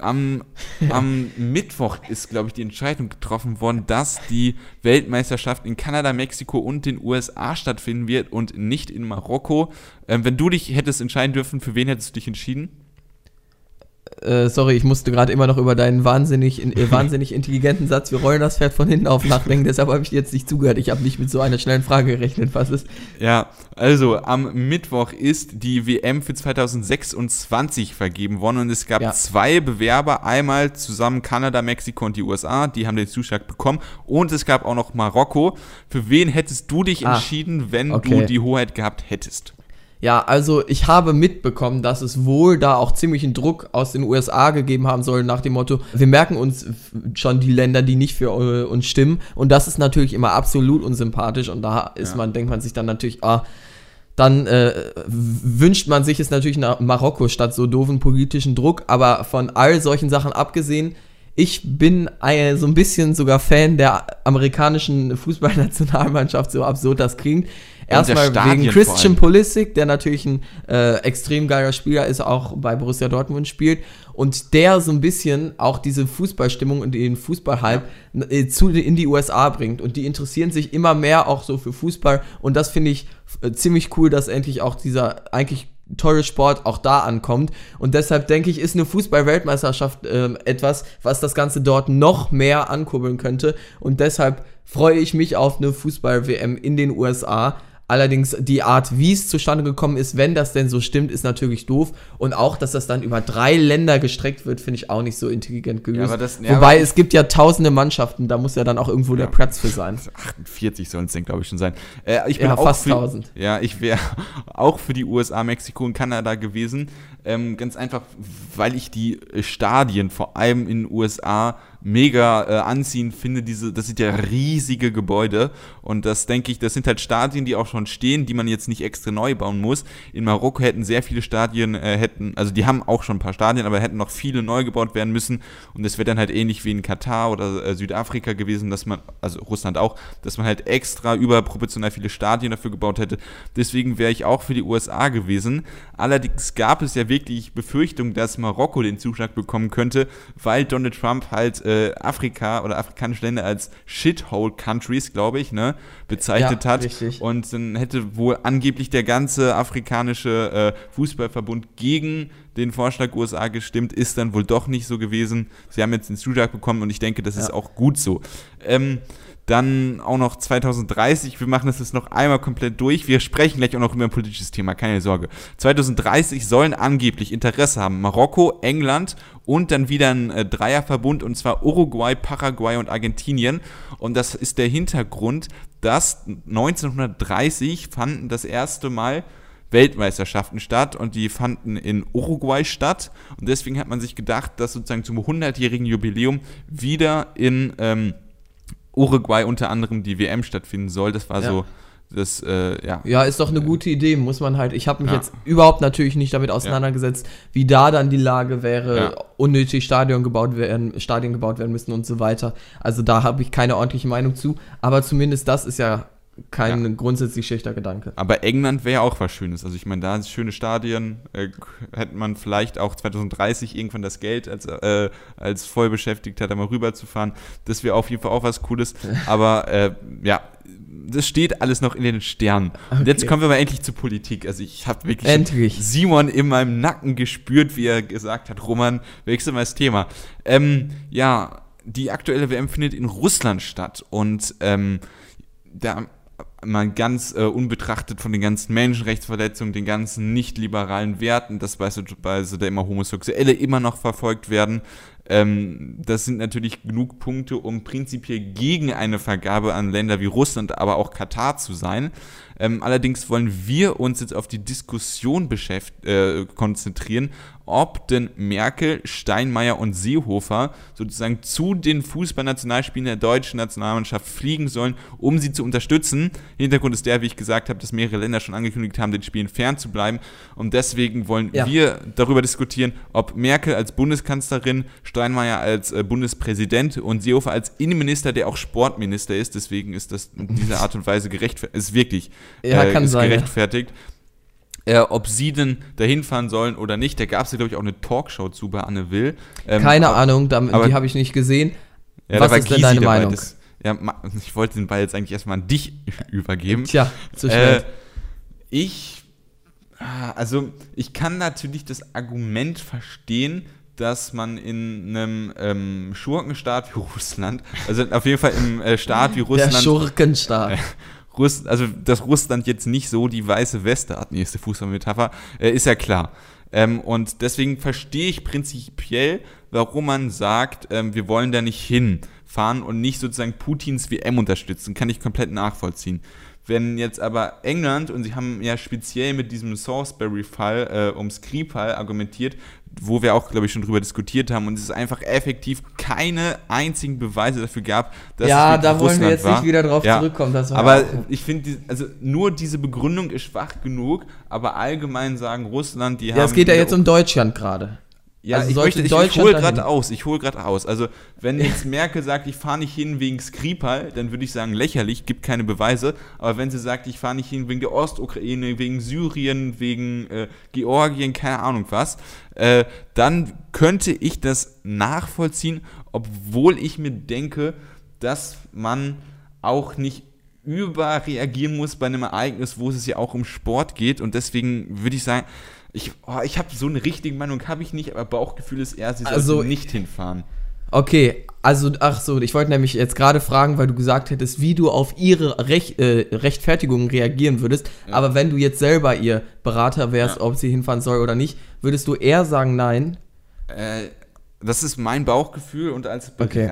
am, am Mittwoch ist, glaube ich, die Entscheidung getroffen worden, dass die Weltmeisterschaft in Kanada, Mexiko und den USA stattfinden wird und nicht in Marokko. Ähm, wenn du dich hättest entscheiden dürfen, für wen hättest du dich entschieden? Äh, sorry, ich musste gerade immer noch über deinen wahnsinnig, in, äh, wahnsinnig intelligenten Satz, wir rollen das Pferd von hinten auf nachdenken, deshalb habe ich dir jetzt nicht zugehört. Ich habe nicht mit so einer schnellen Frage gerechnet, was ist. Ja, also am Mittwoch ist die WM für 2026 vergeben worden und es gab Ja. zwei Bewerber, einmal zusammen Kanada, Mexiko und die USA, die haben den Zuschlag bekommen und es gab auch noch Marokko. Für wen hättest du dich Ah, entschieden, wenn du okay. die Hoheit gehabt hättest? Ja, also ich habe mitbekommen, dass es wohl da auch ziemlichen Druck aus den USA gegeben haben soll, nach dem Motto, wir merken uns schon die Länder, die nicht für äh, uns stimmen. Und das ist natürlich immer absolut unsympathisch. Und da ist Ja. man, denkt man sich dann natürlich, ah, dann äh, wünscht man sich es natürlich nach Marokko statt so doofen politischen Druck. Aber von all solchen Sachen abgesehen, ich bin äh, so ein bisschen sogar Fan der amerikanischen Fußballnationalmannschaft, so absurd das klingt. Erstmal wegen Christian. Pulisic, der natürlich ein äh, extrem geiler Spieler ist, auch bei Borussia Dortmund spielt und der so ein bisschen auch diese Fußballstimmung und den Fußballhype äh, zu in die USA bringt. Und die interessieren sich immer mehr auch so für Fußball. Und das finde ich äh, ziemlich cool, dass endlich auch dieser eigentlich tolle Sport auch da ankommt. Und deshalb denke ich, ist eine Fußball-Weltmeisterschaft ähm, etwas, was das Ganze dort noch mehr ankurbeln könnte. Und deshalb freue ich mich auf eine Fußball-WM in den USA. Allerdings die Art, wie es zustande gekommen ist, wenn das denn so stimmt, ist natürlich doof. Und auch, dass das dann über drei Länder gestreckt wird, finde ich auch nicht so intelligent gelöst. aber das- ja, Wobei es gibt ja tausende Mannschaften, da muss ja dann auch irgendwo der Platz für sein. 48 sollen es denn, glaube ich, schon sein. Äh, ich bin Ja, auch fast für, 1000. Ja, ich wäre auch für die USA, Mexiko und Kanada gewesen. Ähm, ganz einfach, weil ich die Stadien, vor allem in den USA, mega äh, anziehend finde. Diese, das sind ja riesige Gebäude. Und das denke ich, das sind halt Stadien, die auch schon stehen, die man jetzt nicht extra neu bauen muss. In Marokko hätten sehr viele Stadien, äh, hätten, also die haben auch schon ein paar Stadien, aber hätten noch viele neu gebaut werden müssen. Und das wäre dann halt ähnlich wie in Katar oder äh, Südafrika gewesen, dass man, also Russland auch, dass man halt extra überproportional viele Stadien dafür gebaut hätte. Deswegen wäre ich auch für die USA gewesen. Allerdings gab es ja wirklich Befürchtungen, dass Marokko den Zuschlag bekommen könnte, weil Donald Trump halt äh, Afrika oder afrikanische Länder als Shithole Countries, glaube ich, ne, bezeichnet Ja, hat. richtig. Und dann hätte wohl angeblich der ganze afrikanische äh, Fußballverbund gegen den Vorschlag USA gestimmt, ist dann wohl doch nicht so gewesen. Sie haben jetzt den Zuschlag bekommen und ich denke, das ist Ja. auch gut so. Ähm, dann auch noch 2030, wir machen das jetzt noch einmal komplett durch. Wir sprechen gleich auch noch über ein politisches Thema, keine Sorge. 2030 sollen angeblich Interesse haben Marokko, England und dann wieder ein äh, Dreierverbund und zwar Uruguay, Paraguay und Argentinien. Und das ist der Hintergrund, dass 1930 fanden das erste Mal Weltmeisterschaften statt und die fanden in Uruguay statt. Und deswegen hat man sich gedacht, dass sozusagen zum 100-jährigen Jubiläum wieder in ähm, Uruguay unter anderem die WM stattfinden soll. Das war Ja. so das, äh, ja. Ja, ist doch eine gute Idee, muss man halt. Ich habe mich Ja. jetzt überhaupt natürlich nicht damit auseinandergesetzt, wie da dann die Lage wäre, Ja. unnötig Stadion gebaut werden, Stadien gebaut werden müssen und so weiter. Also da habe ich keine ordentliche Meinung zu, aber zumindest das ist ja kein Ja. grundsätzlich schlechter Gedanke. Aber England wäre ja auch was Schönes. Also ich meine, da sind schöne Stadien, äh, hätte man vielleicht auch 2030 irgendwann das Geld als, äh, als Vollbeschäftigter da mal rüberzufahren. Das wäre auf jeden Fall auch was Cooles. Aber äh, ja, das steht alles noch in den Sternen. Und jetzt Okay. kommen wir mal endlich zur Politik. Also ich habe wirklich Endlich. Simon in meinem Nacken gespürt, wie er gesagt hat, Roman, wechsel mal das Thema. Ähm, ja, die aktuelle WM findet in Russland statt und ähm, da mal ganz äh, unbetrachtet von den ganzen Menschenrechtsverletzungen, den ganzen nicht-liberalen Werten, dass beispielsweise da immer Homosexuelle immer noch verfolgt werden. Ähm, das sind natürlich genug Punkte, um prinzipiell gegen eine Vergabe an Länder wie Russland, aber auch Katar zu sein. Ähm, allerdings wollen wir uns jetzt auf die Diskussion äh, konzentrieren, ob denn Merkel, Steinmeier und Seehofer sozusagen zu den Fußballnationalspielen der deutschen Nationalmannschaft fliegen sollen, um sie zu unterstützen. Hintergrund ist der, wie ich gesagt habe, dass mehrere Länder schon angekündigt haben, den Spielen fern zu bleiben. Und deswegen wollen Ja. wir darüber diskutieren, ob Merkel als Bundeskanzlerin, Steinmeier als äh, Bundespräsident und Seehofer als Innenminister, der auch Sportminister ist. Deswegen ist das in dieser Art und Weise gerechtfertigt. Ist wirklich Ja, äh, kann ist sein, ja. Äh, ob sie denn dahin fahren sollen oder nicht. Da gab es ja, glaube ich, auch eine Talkshow zu bei Anne Will. Ähm, Keine aber- Ahnung, damit, aber- die habe ich nicht gesehen. Ja, da Was ist denn deine Meinung? Das, ja, ich wollte den Ball jetzt eigentlich erstmal an dich übergeben. Tja, zu Äh, schnell. ich, ah, also ich kann natürlich das Argument verstehen, dass man in einem ähm, Schurkenstaat wie Russland, also auf jeden Fall im äh, Staat wie Der Russland, Schurkenstaat. Russ, also dass Russland jetzt nicht so die weiße Weste hat, nächste Fußballmetapher, äh, ist ja klar. Ähm, und deswegen verstehe ich prinzipiell, warum man sagt, ähm, wir wollen da nicht hin. Fahren und nicht sozusagen Putins WM unterstützen. Kann ich komplett nachvollziehen. Wenn jetzt aber England, und sie haben ja speziell mit diesem Salisbury-Fall äh, um Skripal argumentiert, wo wir auch, glaube ich, schon drüber diskutiert haben, und es ist einfach effektiv keine einzigen Beweise dafür gab, dass ja, es da wollen Russland wir jetzt war. nicht wieder drauf Ja, zurückkommen. Aber ich finde, also nur diese Begründung ist schwach genug, aber allgemein sagen Russland, die haben. ja, es geht ja jetzt um Deutschland gerade. Ja, Also ich, möchte, ich, ich hole gerade aus, ich hole gerade aus. Also, wenn jetzt Merkel sagt, ich fahre nicht hin wegen Skripal, dann würde ich sagen, lächerlich, gibt keine Beweise. Aber wenn sie sagt, ich fahre nicht hin wegen der Ostukraine, wegen Syrien, wegen äh, Georgien, keine Ahnung was, äh, dann könnte ich das nachvollziehen, obwohl ich mir denke, dass man auch nicht überreagieren muss bei einem Ereignis, wo es ja auch um Sport geht. Und deswegen würde ich sagen, ich, oh, ich habe so eine richtige Meinung, habe ich nicht, aber Bauchgefühl ist eher, sie Also, sollten nicht hinfahren. Okay, also, ach so, ich wollte nämlich jetzt gerade fragen, weil du gesagt hättest, wie du auf ihre Rech äh, Rechtfertigung reagieren würdest. Aber wenn du jetzt selber ihr Berater wärst, Ja. ob sie hinfahren soll oder nicht, würdest du eher sagen nein? Äh, das ist mein Bauchgefühl und als Okay.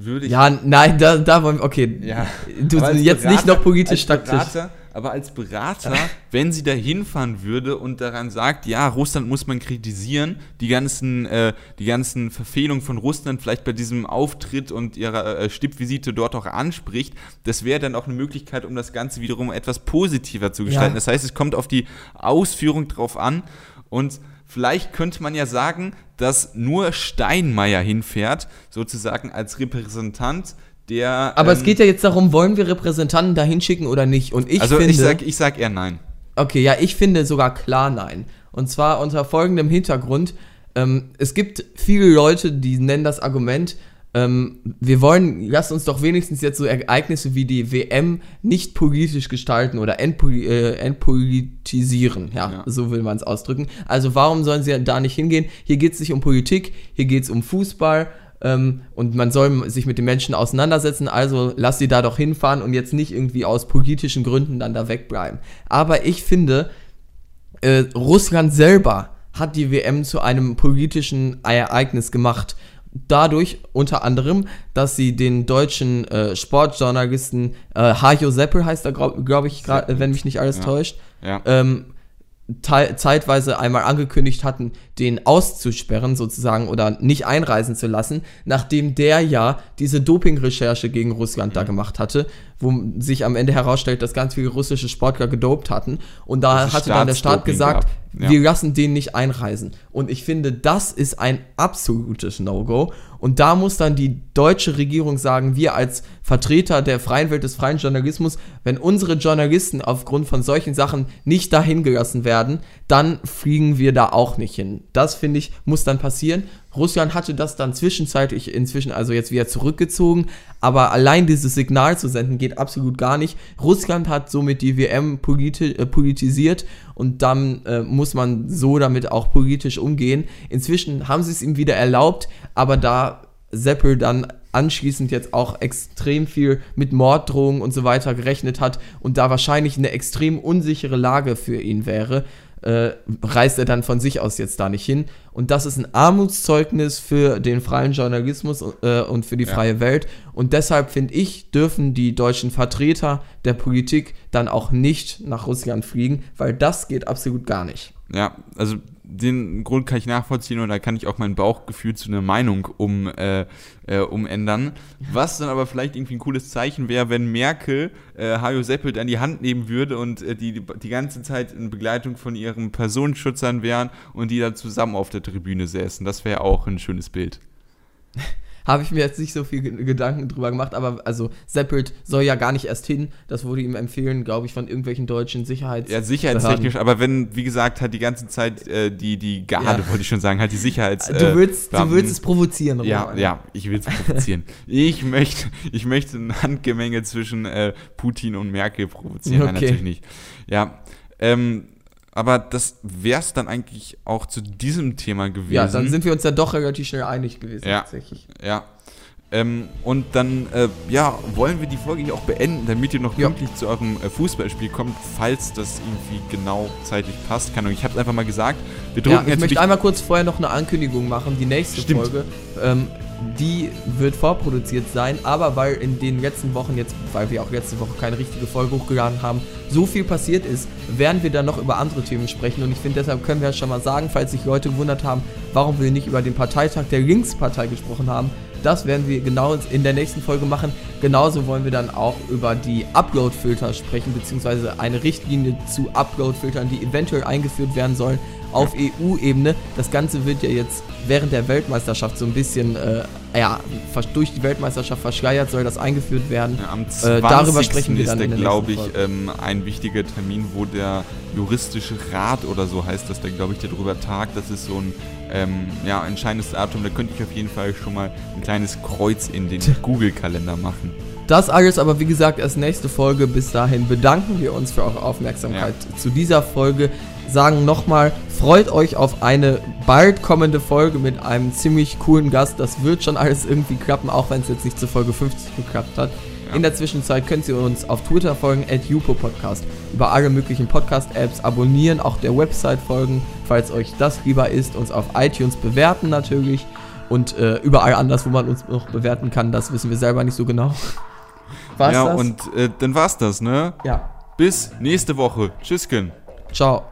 Würde ich. Ja, nein, da, da wollen wir, okay. Ja. Du jetzt nicht Berater- noch politisch taktisch. Berater, aber als Berater, wenn sie da hinfahren würde und daran sagt, ja, Russland muss man kritisieren, die ganzen, äh, die ganzen Verfehlungen von Russland vielleicht bei diesem Auftritt und ihrer äh, Stippvisite dort auch anspricht, das wäre dann auch eine Möglichkeit, um das Ganze wiederum etwas positiver zu gestalten. Ja. Das heißt, es kommt auf die Ausführung drauf an und Vielleicht könnte man ja sagen, dass nur Steinmeier hinfährt, sozusagen als Repräsentant der. Aber es ähm, geht ja jetzt darum, wollen wir Repräsentanten da hinschicken oder nicht? Und ich also finde. ich sag, ich sag eher nein. Okay, ja, ich finde sogar klar nein. Und zwar unter folgendem Hintergrund. Ähm, es gibt viele Leute, die nennen das Argument, ähm, wir wollen, lasst uns doch wenigstens jetzt so Ereignisse wie die WM nicht politisch gestalten oder entpoli äh, entpolitisieren. Ja, Ja. so will man es ausdrücken. Also warum sollen sie da nicht hingehen? Hier geht es nicht um Politik, hier geht es um Fußball. Ähm, und man soll sich mit den Menschen auseinandersetzen, also lass sie da doch hinfahren und jetzt nicht irgendwie aus politischen Gründen dann da wegbleiben. Aber ich finde, äh, Russland selber hat die WM zu einem politischen Ereignis gemacht. Dadurch unter anderem, dass sie den deutschen äh, Sportjournalisten äh, Hajo Seppel heißt er, glaube glaub ich, grad, wenn mich nicht alles Ja. täuscht, Ja. ähm, zeitweise einmal angekündigt hatten, den auszusperren sozusagen oder nicht einreisen zu lassen, nachdem der ja diese Dopingrecherche gegen Russland Mhm. da gemacht hatte, wo sich am Ende herausstellt, dass ganz viele russische Sportler gedopt hatten. Und da Dass es hatte dann der Staat gesagt. Ja. wir lassen den nicht einreisen. Und ich finde, das ist ein absolutes No-Go. Und da muss dann die deutsche Regierung sagen, wir als Vertreter der freien Welt des freien Journalismus, wenn unsere Journalisten aufgrund von solchen Sachen nicht dahin gelassen werden, dann fliegen wir da auch nicht hin. Das finde ich, muss dann passieren. Russland hatte das dann zwischenzeitlich inzwischen also jetzt wieder zurückgezogen, aber allein dieses Signal zu senden geht absolut gar nicht. Russland hat somit die WM politi äh, politisiert und dann äh, muss man so damit auch politisch umgehen. Inzwischen haben sie es ihm wieder erlaubt, aber da Seppel dann anschließend jetzt auch extrem viel mit Morddrohungen und so weiter gerechnet hat und da wahrscheinlich eine extrem unsichere Lage für ihn wäre, äh, reist er dann von sich aus jetzt da nicht hin. Und das ist ein Armutszeugnis für den freien Journalismus äh, und für die Ja. freie Welt. Und deshalb finde ich, dürfen die deutschen Vertreter der Politik dann auch nicht nach Russland fliegen, weil das geht absolut gar nicht. Ja, also den Grund kann ich nachvollziehen und da kann ich auch mein Bauchgefühl zu einer Meinung um, äh, äh, umändern. Was dann aber vielleicht irgendwie ein cooles Zeichen wäre, wenn Merkel äh, Hajo Seppelt an die Hand nehmen würde und äh, die die ganze Zeit in Begleitung von ihren Personenschützern wären und die da zusammen auf der Tribüne säßen. Das wäre auch ein schönes Bild. Habe ich mir jetzt nicht so viel Ge- Gedanken drüber gemacht, aber also Seppelt soll ja gar nicht erst hin. Das wurde ihm empfehlen, glaube ich, von irgendwelchen deutschen Sicherheits. Ja, sicherheitstechnisch, aber wenn, wie gesagt, halt die ganze Zeit äh, die, die Garde, Ja. wollte ich schon sagen, halt die Sicherheits... Du äh, willst, du Beamten- willst es provozieren, Ja, Roman. ja, ich will es provozieren. ich, möchte, ich möchte ein Handgemenge zwischen äh, Putin und Merkel provozieren. Nein, Okay. natürlich nicht. Ja, ähm, aber das wäre es dann eigentlich auch zu diesem Thema gewesen. Ja, dann sind wir uns ja doch relativ schnell einig gewesen, Ja. tatsächlich. Ja. Ähm, und dann, äh, ja, wollen wir die Folge hier auch beenden, damit ihr noch Ja. pünktlich zu eurem äh, Fußballspiel kommt, falls das irgendwie genau zeitlich passt. Keine Ahnung, ich habe es einfach mal gesagt. Wir Ja, drucken ich natürlich möchte einmal kurz vorher noch eine Ankündigung machen. Die nächste Stimmt. Folge, ähm, die wird vorproduziert sein, aber weil in den letzten Wochen jetzt, weil wir auch letzte Woche keine richtige Folge hochgeladen haben, so viel passiert ist, werden wir dann noch über andere Themen sprechen. Und ich finde, deshalb können wir ja schon mal sagen, falls sich Leute gewundert haben, warum wir nicht über den Parteitag der Linkspartei gesprochen haben. Das werden wir genau in der nächsten Folge machen. Genauso wollen wir dann auch über die Upload-Filter sprechen, beziehungsweise eine Richtlinie zu Upload-Filtern, die eventuell eingeführt werden sollen auf EU-Ebene. Das Ganze wird ja jetzt während der Weltmeisterschaft so ein bisschen, äh, ja, durch die Weltmeisterschaft verschleiert, soll das eingeführt werden. Ja, am Äh, 20. darüber sprechen wir ist dann der glaube ich, ähm, ein wichtiger Termin, wo der juristische Rat oder so heißt das, der glaube ich, der darüber tagt. Das ist so ein ähm, ja, entscheidendes Datum. Da könnte ich auf jeden Fall schon mal ein kleines Kreuz in den Google-Kalender machen. Das alles aber wie gesagt erst nächste Folge. Bis dahin bedanken wir uns für eure Aufmerksamkeit zu dieser Folge. Sagen nochmal, freut euch auf eine bald kommende Folge mit einem ziemlich coolen Gast. Das wird schon alles irgendwie klappen, auch wenn es jetzt nicht zur Folge 50 geklappt hat. In der Zwischenzeit könnt ihr uns auf Twitter folgen, at Podcast, über alle möglichen Podcast-Apps abonnieren, auch der Website folgen, falls euch das lieber ist, uns auf iTunes bewerten natürlich und äh, überall anders, wo man uns noch bewerten kann, das wissen wir selber nicht so genau. War's ja, das? und äh, dann war's das, ne? ja. Bis nächste Woche. Tschüssken. Ciao.